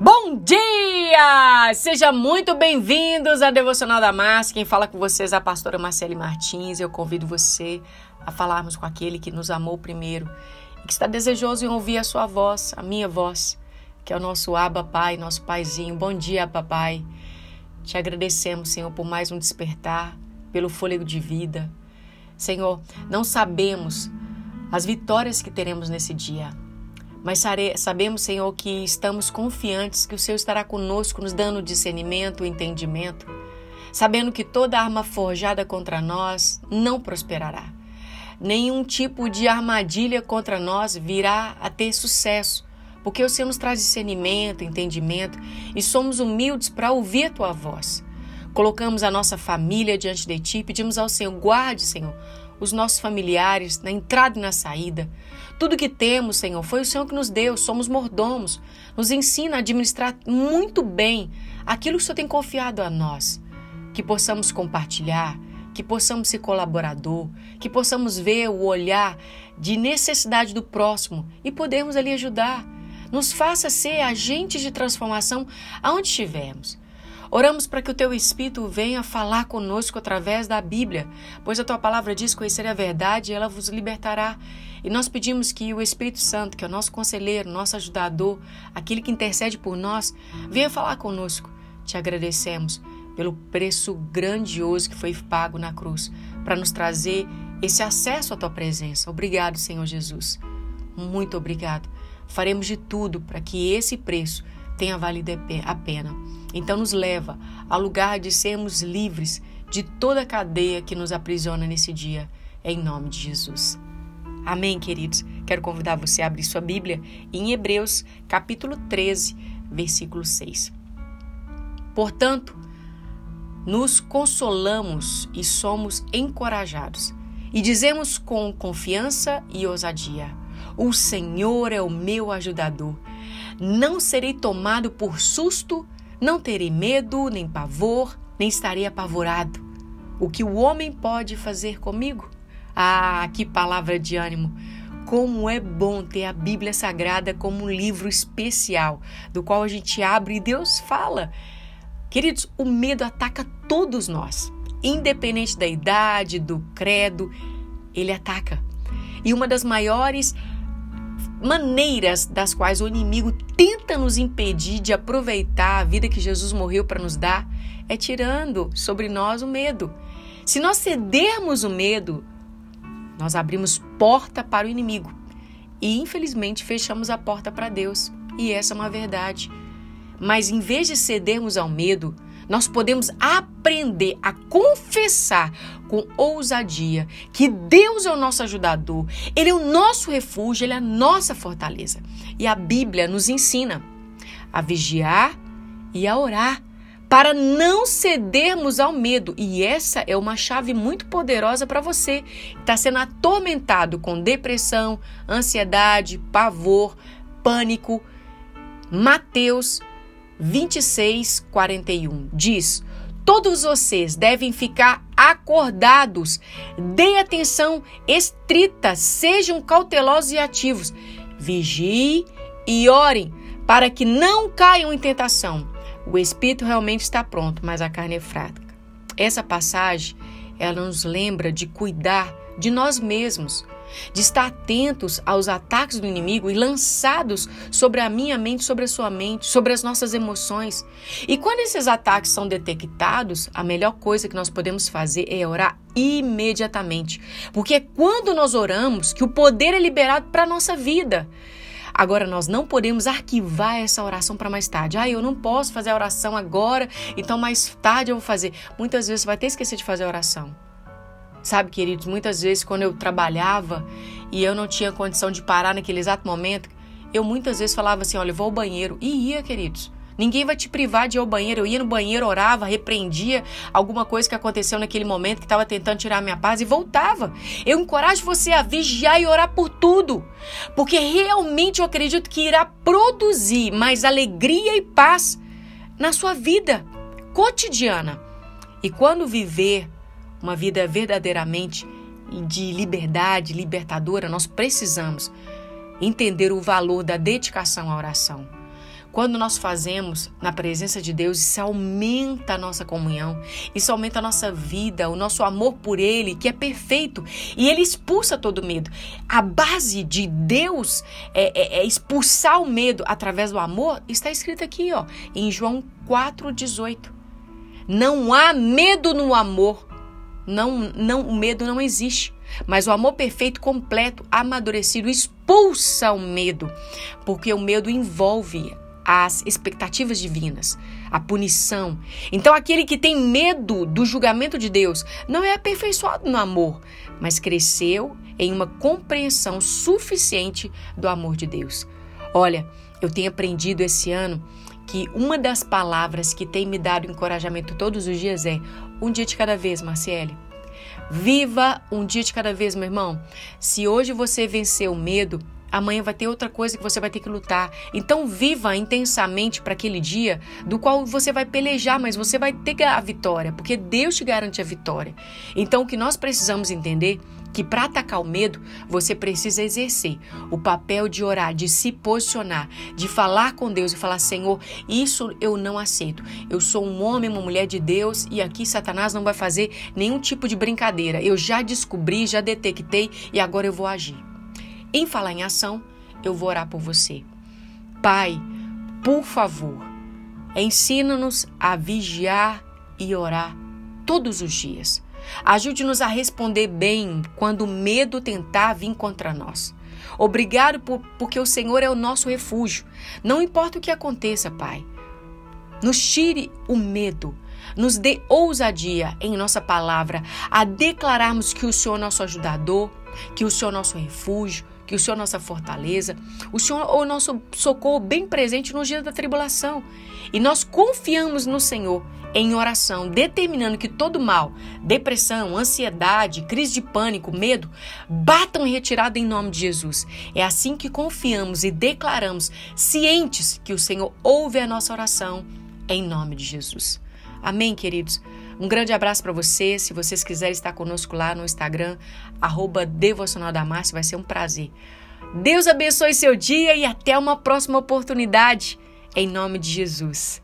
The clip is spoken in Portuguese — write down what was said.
Bom dia! Seja muito bem-vindos à Devocional da Márcia. Quem fala com vocês é a pastora Marcele Martins. Eu convido você a falarmos com aquele que nos amou primeiro e que está desejoso em ouvir a sua voz, a minha voz, que é o nosso Abba Pai, nosso Paizinho. Bom dia, Papai. Te agradecemos, Senhor, por mais um despertar, pelo fôlego de vida. Senhor, não sabemos as vitórias que teremos nesse dia mas sabemos, Senhor, que estamos confiantes que o Senhor estará conosco, nos dando discernimento entendimento, sabendo que toda arma forjada contra nós não prosperará. Nenhum tipo de armadilha contra nós virá a ter sucesso, porque o Senhor nos traz discernimento, entendimento e somos humildes para ouvir a tua voz. Colocamos a nossa família diante de ti, pedimos ao Senhor, guarde, Senhor, os nossos familiares na entrada e na saída. Tudo que temos, Senhor, foi o Senhor que nos deu, somos mordomos. Nos ensina a administrar muito bem aquilo que o Senhor tem confiado a nós. Que possamos compartilhar, que possamos ser colaborador, que possamos ver o olhar de necessidade do próximo e podemos ali ajudar. Nos faça ser agentes de transformação aonde estivermos. Oramos para que o teu Espírito venha falar conosco através da Bíblia, pois a tua palavra diz conhecer a verdade e ela vos libertará. E nós pedimos que o Espírito Santo, que é o nosso conselheiro, nosso ajudador, aquele que intercede por nós, venha falar conosco. Te agradecemos pelo preço grandioso que foi pago na cruz para nos trazer esse acesso à tua presença. Obrigado, Senhor Jesus. Muito obrigado. Faremos de tudo para que esse preço tenha valido a pena. Então nos leva ao lugar de sermos livres de toda a cadeia que nos aprisiona nesse dia, em nome de Jesus. Amém, queridos? Quero convidar você a abrir sua Bíblia em Hebreus, capítulo 13, versículo 6. Portanto, nos consolamos e somos encorajados, e dizemos com confiança e ousadia: O Senhor é o meu ajudador. Não serei tomado por susto, não terei medo, nem pavor, nem estarei apavorado. O que o homem pode fazer comigo? Ah, que palavra de ânimo! Como é bom ter a Bíblia Sagrada como um livro especial, do qual a gente abre e Deus fala. Queridos, o medo ataca todos nós, independente da idade, do credo, ele ataca. E uma das maiores maneiras das quais o inimigo tenta nos impedir de aproveitar a vida que Jesus morreu para nos dar é tirando sobre nós o medo. Se nós cedermos o medo, nós abrimos porta para o inimigo e, infelizmente, fechamos a porta para Deus. E essa é uma verdade. Mas em vez de cedermos ao medo, nós podemos aprender a confessar com ousadia que Deus é o nosso ajudador, Ele é o nosso refúgio, Ele é a nossa fortaleza. E a Bíblia nos ensina a vigiar e a orar para não cedermos ao medo. E essa é uma chave muito poderosa para você que está sendo atormentado com depressão, ansiedade, pavor, pânico. Mateus 26, 41 diz: Todos vocês devem ficar acordados, dê atenção estrita, sejam cautelosos e ativos, vigiem e orem para que não caiam em tentação. O espírito realmente está pronto, mas a carne é fraca. Essa passagem, ela nos lembra de cuidar de nós mesmos, de estar atentos aos ataques do inimigo e lançados sobre a minha mente, sobre a sua mente, sobre as nossas emoções. E quando esses ataques são detectados, a melhor coisa que nós podemos fazer é orar imediatamente, porque é quando nós oramos que o poder é liberado para a nossa vida. Agora, nós não podemos arquivar essa oração para mais tarde. Ah, eu não posso fazer a oração agora, então mais tarde eu vou fazer. Muitas vezes você vai ter esquecido de fazer a oração. Sabe, queridos, muitas vezes quando eu trabalhava e eu não tinha condição de parar naquele exato momento, eu muitas vezes falava assim: olha, vou ao banheiro. E ia, queridos. Ninguém vai te privar de ir ao banheiro. Eu ia no banheiro, orava, repreendia alguma coisa que aconteceu naquele momento que estava tentando tirar a minha paz e voltava. Eu encorajo você a vigiar e orar por tudo, porque realmente eu acredito que irá produzir mais alegria e paz na sua vida cotidiana. E quando viver uma vida verdadeiramente de liberdade, libertadora, nós precisamos entender o valor da dedicação à oração. Quando nós fazemos na presença de Deus, isso aumenta a nossa comunhão, isso aumenta a nossa vida, o nosso amor por Ele, que é perfeito, e Ele expulsa todo medo. A base de Deus é, é, é expulsar o medo através do amor, está escrito aqui, ó, em João 4,18. Não há medo no amor. Não, não, o medo não existe. Mas o amor perfeito, completo, amadurecido, expulsa o medo, porque o medo envolve as expectativas divinas, a punição. Então, aquele que tem medo do julgamento de Deus não é aperfeiçoado no amor, mas cresceu em uma compreensão suficiente do amor de Deus. Olha, eu tenho aprendido esse ano que uma das palavras que tem me dado encorajamento todos os dias é um dia de cada vez, Marcele. Viva um dia de cada vez, meu irmão. Se hoje você vencer o medo, amanhã vai ter outra coisa que você vai ter que lutar. Então viva intensamente para aquele dia do qual você vai pelejar, mas você vai ter a vitória, porque Deus te garante a vitória. Então o que nós precisamos entender que para atacar o medo, você precisa exercer o papel de orar, de se posicionar, de falar com Deus e falar: Senhor, isso eu não aceito. Eu sou um homem, uma mulher de Deus e aqui Satanás não vai fazer nenhum tipo de brincadeira. Eu já descobri, já detectei e agora eu vou agir. Em falar em ação, eu vou orar por você. Pai, por favor, ensina-nos a vigiar e orar todos os dias. Ajude-nos a responder bem quando o medo tentar vir contra nós. Obrigado por, porque o Senhor é o nosso refúgio. Não importa o que aconteça, Pai. Nos tire o medo. Nos dê ousadia em nossa palavra a declararmos que o Senhor é nosso ajudador, que o Senhor é nosso refúgio, que o Senhor é nossa fortaleza, o Senhor é o nosso socorro bem presente nos dias da tribulação. E nós confiamos no Senhor em oração, determinando que todo mal, depressão, ansiedade, crise de pânico, medo, batam retirada em nome de Jesus. É assim que confiamos e declaramos, cientes que o Senhor ouve a nossa oração, em nome de Jesus. Amém, queridos? Um grande abraço para você. Se vocês quiserem estar conosco lá no Instagram, arroba Devocional da Márcia, vai ser um prazer. Deus abençoe seu dia e até uma próxima oportunidade. Em nome de Jesus.